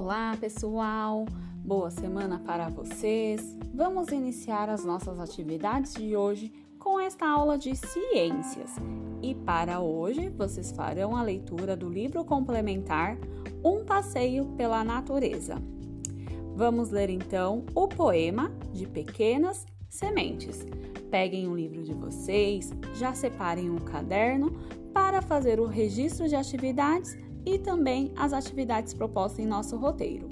Olá, pessoal! Boa semana para vocês! Vamos iniciar as nossas atividades de hoje com esta aula de ciências. E para hoje, vocês farão a leitura do livro complementar Um Passeio pela Natureza. Vamos ler então o poema de Pequenas Sementes. Peguem o livro de vocês, já separem o caderno para fazer o registro de atividades e também as atividades propostas em nosso roteiro.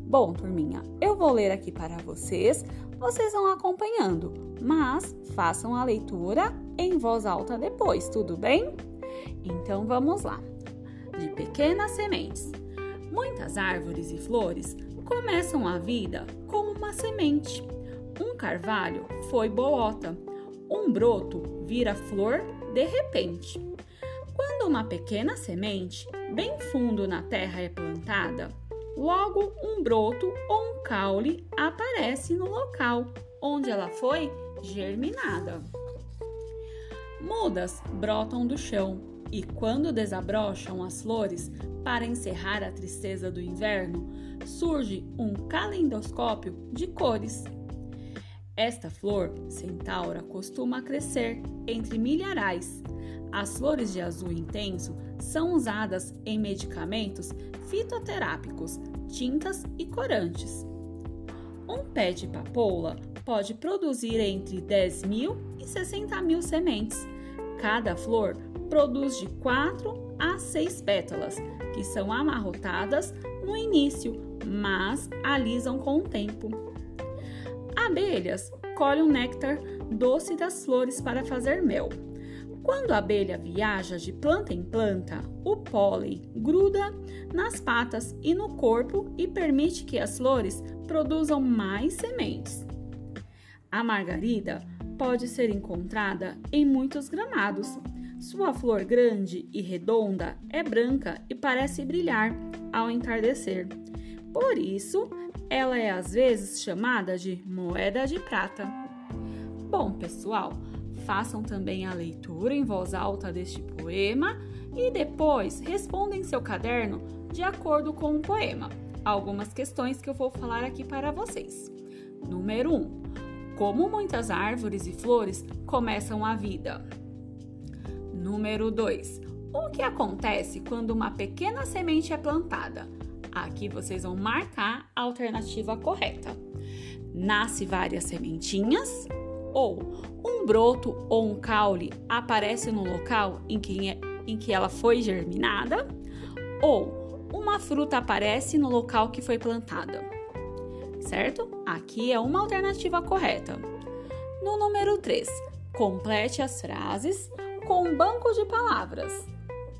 Bom, turminha, eu vou ler aqui para vocês, vocês vão acompanhando, mas façam a leitura em voz alta depois, tudo bem? Então vamos lá. De pequenas sementes. Muitas árvores e flores começam a vida como uma semente. Um carvalho foi boota, um broto vira flor de repente. Quando uma pequena semente, bem fundo na terra, é plantada, logo um broto ou um caule aparece no local onde ela foi germinada. Mudas brotam do chão e, quando desabrocham as flores para encerrar a tristeza do inverno, surge um calendoscópio de cores. Esta flor, centaura, costuma crescer entre milharais as flores de azul intenso são usadas em medicamentos fitoterápicos, tintas e corantes. Um pé de papoula pode produzir entre 10 mil e 60 mil sementes. Cada flor produz de 4 a 6 pétalas, que são amarrotadas no início, mas alisam com o tempo. Abelhas colhem o néctar doce das flores para fazer mel. Quando a abelha viaja de planta em planta, o pólen gruda nas patas e no corpo e permite que as flores produzam mais sementes. A margarida pode ser encontrada em muitos gramados. Sua flor grande e redonda é branca e parece brilhar ao entardecer. Por isso, ela é às vezes chamada de moeda de prata. Bom, pessoal, façam também a leitura em voz alta deste poema e depois respondam em seu caderno de acordo com o poema. Algumas questões que eu vou falar aqui para vocês. Número 1. Um, como muitas árvores e flores começam a vida? Número 2. O que acontece quando uma pequena semente é plantada? Aqui vocês vão marcar a alternativa correta. Nasce várias sementinhas ou um broto ou um caule aparece no local em que, é, em que ela foi germinada, ou uma fruta aparece no local que foi plantada. Certo? Aqui é uma alternativa correta. No número 3, complete as frases com um banco de palavras.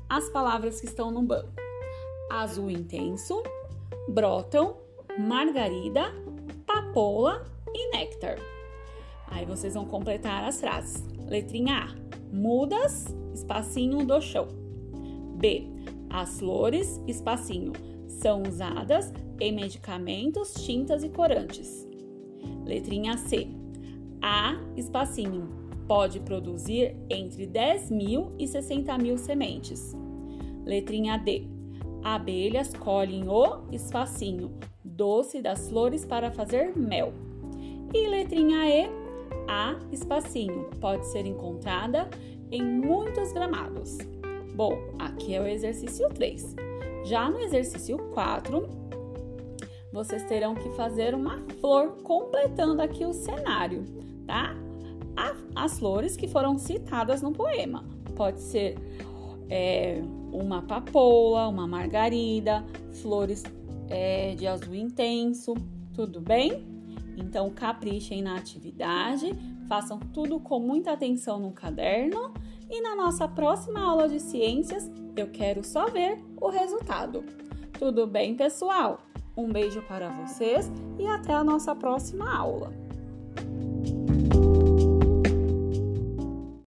As palavras que estão no banco: azul intenso, brotam, margarida, papoula e néctar. Aí vocês vão completar as frases. Letrinha A: mudas, espacinho do chão. B: as flores, espacinho, são usadas em medicamentos, tintas e corantes. Letrinha C: A, espacinho, pode produzir entre 10 mil e 60 mil sementes. Letrinha D: abelhas colhem o espacinho doce das flores para fazer mel. E letrinha E: a espacinho pode ser encontrada em muitos gramados. Bom, aqui é o exercício 3. Já no exercício 4, vocês terão que fazer uma flor completando aqui o cenário, tá? As flores que foram citadas no poema. Pode ser é, uma papoula, uma margarida, flores é, de azul intenso, tudo bem? Então, caprichem na atividade, façam tudo com muita atenção no caderno e na nossa próxima aula de ciências eu quero só ver o resultado. Tudo bem, pessoal? Um beijo para vocês e até a nossa próxima aula.